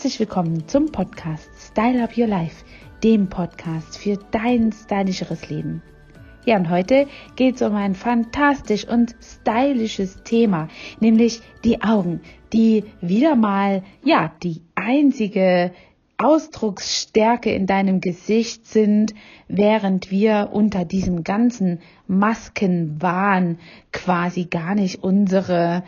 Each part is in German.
Herzlich willkommen zum Podcast Style Up Your Life, dem Podcast für dein stylischeres Leben. Ja, und heute geht es um ein fantastisch und stylisches Thema, nämlich die Augen, die wieder mal, ja, die einzige Ausdrucksstärke in deinem Gesicht sind, während wir unter diesem ganzen Maskenwahn quasi gar nicht unsere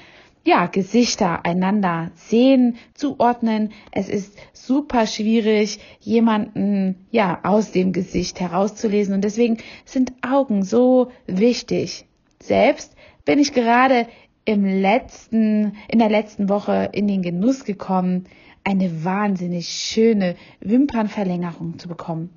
ja, Gesichter einander sehen, zuordnen. Es ist super schwierig, jemanden, ja, aus dem Gesicht herauszulesen. Und deswegen sind Augen so wichtig. Selbst bin ich gerade im letzten, in der letzten Woche in den Genuss gekommen, eine wahnsinnig schöne Wimpernverlängerung zu bekommen.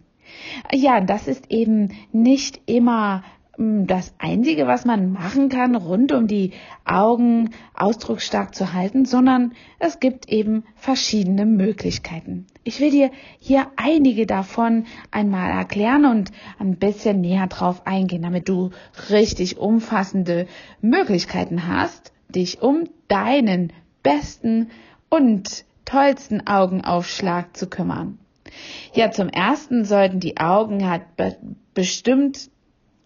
Ja, das ist eben nicht immer das Einzige, was man machen kann, rund um die Augen ausdrucksstark zu halten, sondern es gibt eben verschiedene Möglichkeiten. Ich will dir hier einige davon einmal erklären und ein bisschen näher drauf eingehen, damit du richtig umfassende Möglichkeiten hast, dich um deinen besten und tollsten Augenaufschlag zu kümmern. Ja, zum ersten sollten die Augen halt be bestimmt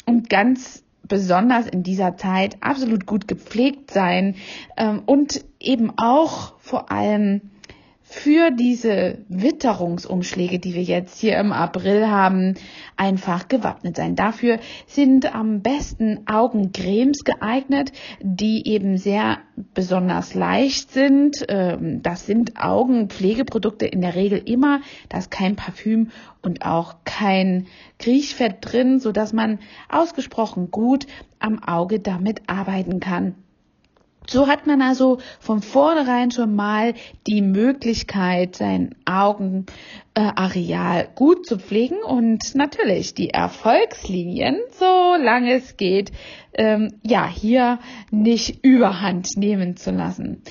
und ganz besonders in dieser Zeit absolut gut gepflegt sein ähm, und eben auch vor allem für diese Witterungsumschläge, die wir jetzt hier im April haben, einfach gewappnet sein. Dafür sind am besten Augencremes geeignet, die eben sehr besonders leicht sind. Ähm, das sind Augenpflegeprodukte in der Regel immer. Da ist kein Parfüm und auch kein Kriechfett drin, so dass man ausgesprochen gut am Auge damit arbeiten kann. So hat man also von vornherein schon mal die Möglichkeit, sein Augenareal gut zu pflegen und natürlich die Erfolgslinien, solange es geht, ähm, ja, hier nicht überhand nehmen zu lassen.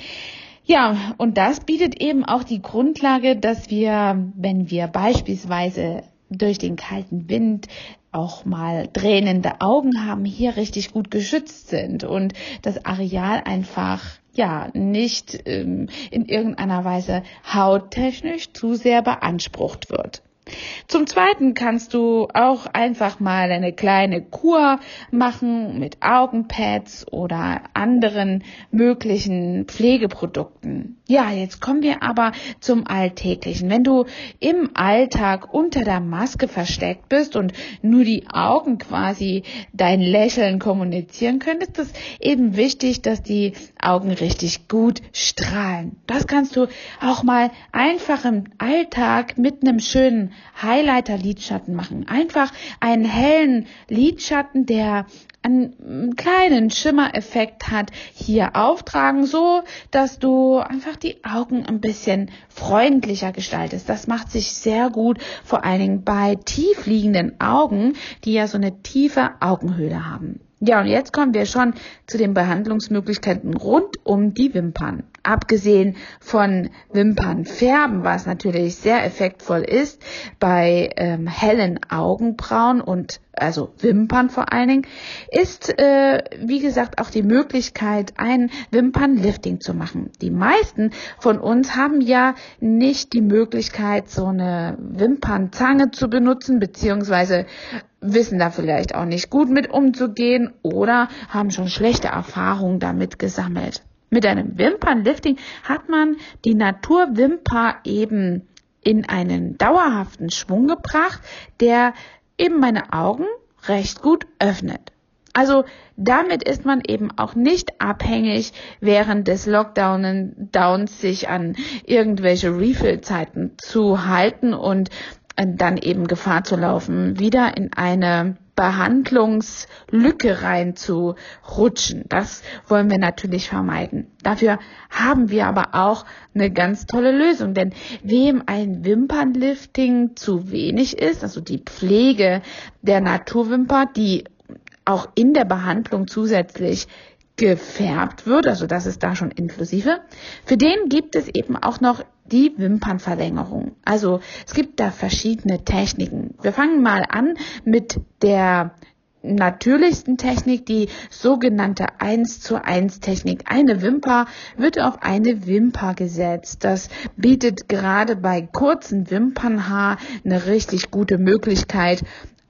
Ja, und das bietet eben auch die Grundlage, dass wir, wenn wir beispielsweise durch den kalten Wind auch mal tränende Augen haben, hier richtig gut geschützt sind und das Areal einfach ja nicht ähm, in irgendeiner Weise hauttechnisch zu sehr beansprucht wird. Zum Zweiten kannst du auch einfach mal eine kleine Kur machen mit Augenpads oder anderen möglichen Pflegeprodukten. Ja, jetzt kommen wir aber zum Alltäglichen. Wenn du im Alltag unter der Maske versteckt bist und nur die Augen quasi dein Lächeln kommunizieren können, ist es eben wichtig, dass die Augen richtig gut strahlen. Das kannst du auch mal einfach im Alltag mit einem schönen Highlighter-Lidschatten machen. Einfach einen hellen Lidschatten, der einen kleinen Schimmereffekt hat, hier auftragen, so dass du einfach die Augen ein bisschen freundlicher gestaltest. Das macht sich sehr gut, vor allen Dingen bei tief liegenden Augen, die ja so eine tiefe Augenhöhle haben. Ja, und jetzt kommen wir schon zu den Behandlungsmöglichkeiten rund um die Wimpern. Abgesehen von Wimpernfärben, was natürlich sehr effektvoll ist bei ähm, hellen Augenbrauen und also Wimpern vor allen Dingen, ist äh, wie gesagt auch die Möglichkeit, ein Wimpernlifting zu machen. Die meisten von uns haben ja nicht die Möglichkeit, so eine Wimpernzange zu benutzen, beziehungsweise wissen da vielleicht auch nicht gut mit umzugehen oder haben schon schlechte Erfahrungen damit gesammelt. Mit einem Wimpernlifting hat man die Naturwimper eben in einen dauerhaften Schwung gebracht, der eben meine Augen recht gut öffnet. Also damit ist man eben auch nicht abhängig, während des Lockdowns sich an irgendwelche Refill-Zeiten zu halten und dann eben Gefahr zu laufen, wieder in eine Behandlungslücke reinzurutschen. Das wollen wir natürlich vermeiden. Dafür haben wir aber auch eine ganz tolle Lösung, denn wem ein Wimpernlifting zu wenig ist, also die Pflege der Naturwimper, die auch in der Behandlung zusätzlich gefärbt wird, also das ist da schon inklusive. Für den gibt es eben auch noch die Wimpernverlängerung. Also es gibt da verschiedene Techniken. Wir fangen mal an mit der natürlichsten Technik, die sogenannte 1 zu 1 Technik. Eine Wimper wird auf eine Wimper gesetzt. Das bietet gerade bei kurzen Wimpernhaar eine richtig gute Möglichkeit,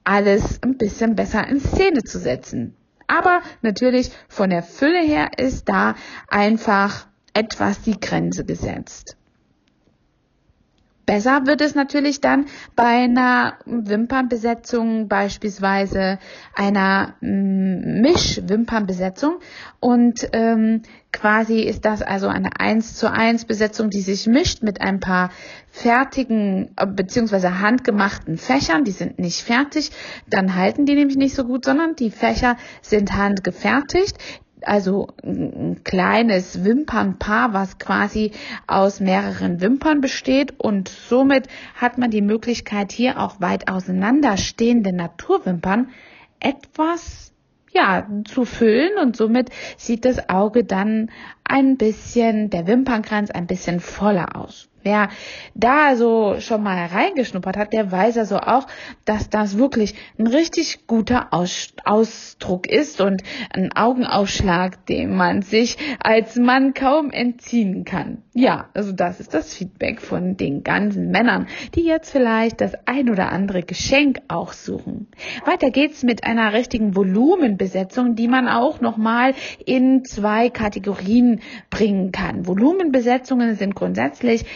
alles ein bisschen besser in Szene zu setzen. Aber natürlich von der Fülle her ist da einfach etwas die Grenze gesetzt. Besser wird es natürlich dann bei einer Wimpernbesetzung, beispielsweise einer mm, Mischwimpernbesetzung. Und ähm, quasi ist das also eine 1 zu 1 Besetzung, die sich mischt mit ein paar fertigen beziehungsweise handgemachten Fächern. Die sind nicht fertig, dann halten die nämlich nicht so gut, sondern die Fächer sind handgefertigt also ein kleines Wimpernpaar, was quasi aus mehreren Wimpern besteht und somit hat man die Möglichkeit hier auch weit auseinanderstehende Naturwimpern etwas ja, zu füllen und somit sieht das Auge dann ein bisschen, der Wimpernkranz ein bisschen voller aus. Wer da so schon mal reingeschnuppert hat, der weiß also auch, dass das wirklich ein richtig guter Aus Ausdruck ist und ein Augenausschlag, dem man sich als Mann kaum entziehen kann. Ja, also das ist das Feedback von den ganzen Männern, die jetzt vielleicht das ein oder andere Geschenk auch suchen. Weiter geht's mit einer richtigen Volumenbesetzung, die man auch nochmal in zwei Kategorien bringen kann. Volumenbesetzungen sind grundsätzlich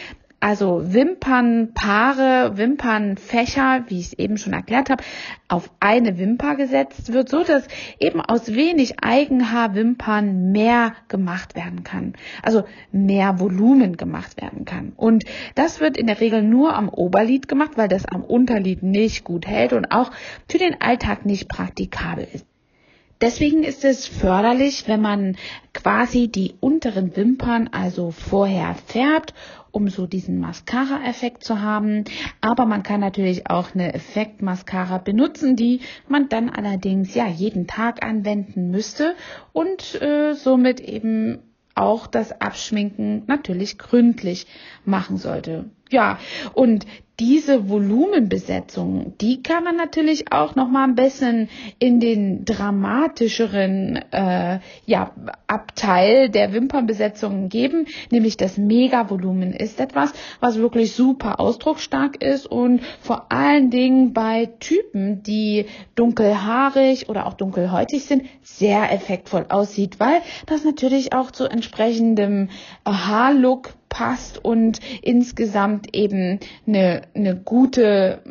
also Wimpernpaare, Wimpernfächer, wie ich es eben schon erklärt habe, auf eine Wimper gesetzt wird, so dass eben aus wenig Eigenhaarwimpern mehr gemacht werden kann. Also mehr Volumen gemacht werden kann. Und das wird in der Regel nur am Oberlid gemacht, weil das am Unterlid nicht gut hält und auch für den Alltag nicht praktikabel ist. Deswegen ist es förderlich, wenn man quasi die unteren Wimpern also vorher färbt um so diesen Mascara-Effekt zu haben. Aber man kann natürlich auch eine Effekt-Mascara benutzen, die man dann allerdings ja jeden Tag anwenden müsste und äh, somit eben auch das Abschminken natürlich gründlich machen sollte. Ja, und diese Volumenbesetzung, die kann man natürlich auch noch mal ein bisschen in den dramatischeren äh, ja, Abteil der Wimpernbesetzungen geben, nämlich das Megavolumen ist etwas, was wirklich super ausdrucksstark ist und vor allen Dingen bei Typen, die dunkelhaarig oder auch dunkelhäutig sind, sehr effektvoll aussieht, weil das natürlich auch zu entsprechendem Haarlook passt und insgesamt eben eine, eine gute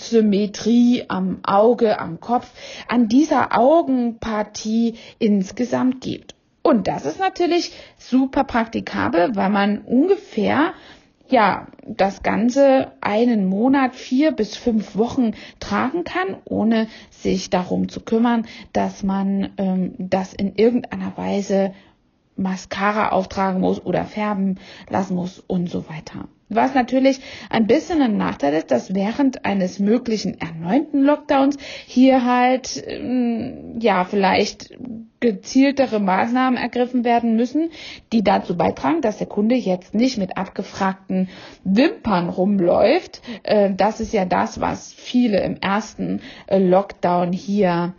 Symmetrie am Auge, am Kopf, an dieser Augenpartie insgesamt gibt. Und das ist natürlich super praktikabel, weil man ungefähr ja, das Ganze einen Monat, vier bis fünf Wochen tragen kann, ohne sich darum zu kümmern, dass man ähm, das in irgendeiner Weise Mascara auftragen muss oder färben lassen muss und so weiter. Was natürlich ein bisschen ein Nachteil ist, dass während eines möglichen erneuten Lockdowns hier halt, ähm, ja, vielleicht gezieltere Maßnahmen ergriffen werden müssen, die dazu beitragen, dass der Kunde jetzt nicht mit abgefragten Wimpern rumläuft. Äh, das ist ja das, was viele im ersten äh, Lockdown hier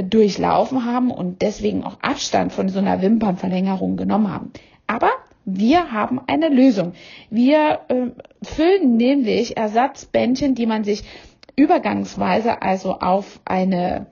durchlaufen haben und deswegen auch Abstand von so einer Wimpernverlängerung genommen haben. Aber wir haben eine Lösung. Wir äh, füllen nämlich Ersatzbändchen, die man sich übergangsweise also auf eine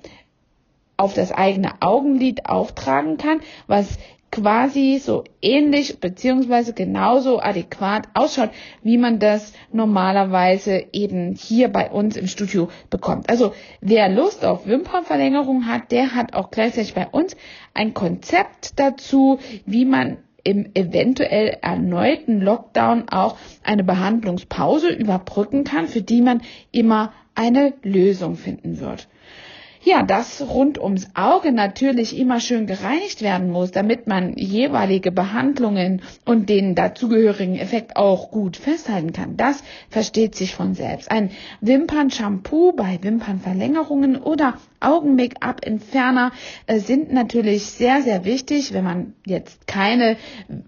auf das eigene Augenlid auftragen kann, was quasi so ähnlich beziehungsweise genauso adäquat ausschaut, wie man das normalerweise eben hier bei uns im Studio bekommt. Also wer Lust auf Wimpernverlängerung hat, der hat auch gleichzeitig bei uns ein Konzept dazu, wie man im eventuell erneuten Lockdown auch eine Behandlungspause überbrücken kann, für die man immer eine Lösung finden wird ja, das rund ums Auge natürlich immer schön gereinigt werden muss, damit man jeweilige Behandlungen und den dazugehörigen Effekt auch gut festhalten kann. Das versteht sich von selbst. Ein Wimpernshampoo bei Wimpernverlängerungen oder Augen-Make-up-Entferner äh, sind natürlich sehr, sehr wichtig, wenn man jetzt keine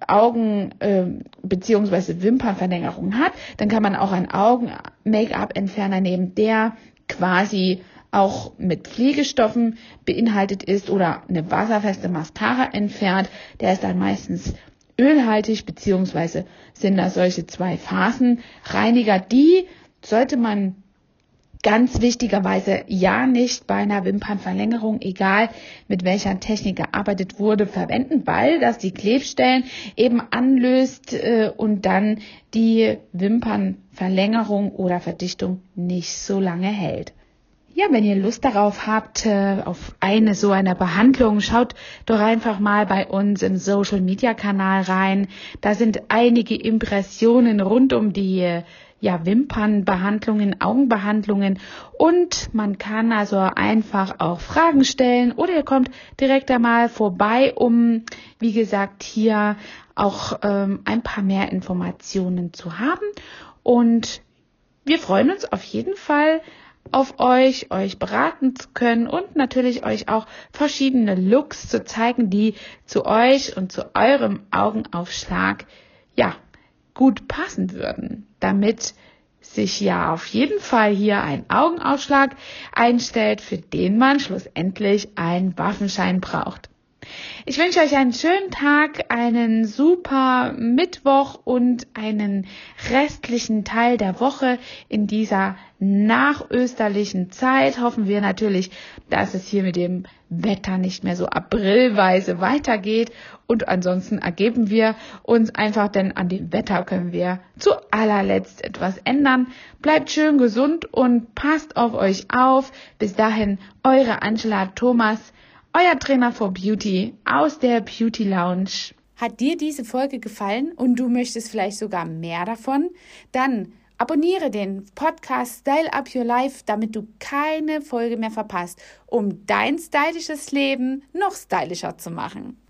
Augen- äh, bzw. Wimpernverlängerung hat, dann kann man auch einen Augen-Make-up-Entferner nehmen, der quasi auch mit Pflegestoffen beinhaltet ist oder eine wasserfeste Mascara entfernt, der ist dann meistens ölhaltig, beziehungsweise sind das solche zwei Phasenreiniger, die sollte man ganz wichtigerweise ja nicht bei einer Wimpernverlängerung, egal mit welcher Technik gearbeitet wurde, verwenden, weil das die Klebstellen eben anlöst äh, und dann die Wimpernverlängerung oder Verdichtung nicht so lange hält. Ja, wenn ihr Lust darauf habt, äh, auf eine so eine Behandlung, schaut doch einfach mal bei uns im Social Media Kanal rein. Da sind einige Impressionen rund um die ja, Wimpernbehandlungen, Augenbehandlungen und man kann also einfach auch Fragen stellen oder ihr kommt direkt einmal vorbei, um, wie gesagt, hier auch ähm, ein paar mehr Informationen zu haben und wir freuen uns auf jeden Fall auf euch, euch beraten zu können und natürlich euch auch verschiedene Looks zu zeigen, die zu euch und zu eurem Augenaufschlag, ja, gut passen würden, damit sich ja auf jeden Fall hier ein Augenaufschlag einstellt, für den man schlussendlich einen Waffenschein braucht. Ich wünsche euch einen schönen Tag, einen super Mittwoch und einen restlichen Teil der Woche in dieser nachösterlichen Zeit. Hoffen wir natürlich, dass es hier mit dem Wetter nicht mehr so aprilweise weitergeht. Und ansonsten ergeben wir uns einfach, denn an dem Wetter können wir zu allerletzt etwas ändern. Bleibt schön gesund und passt auf euch auf. Bis dahin, eure Angela Thomas euer Trainer for Beauty aus der Beauty Lounge. Hat dir diese Folge gefallen und du möchtest vielleicht sogar mehr davon? Dann abonniere den Podcast Style Up Your Life, damit du keine Folge mehr verpasst, um dein stylisches Leben noch stylischer zu machen.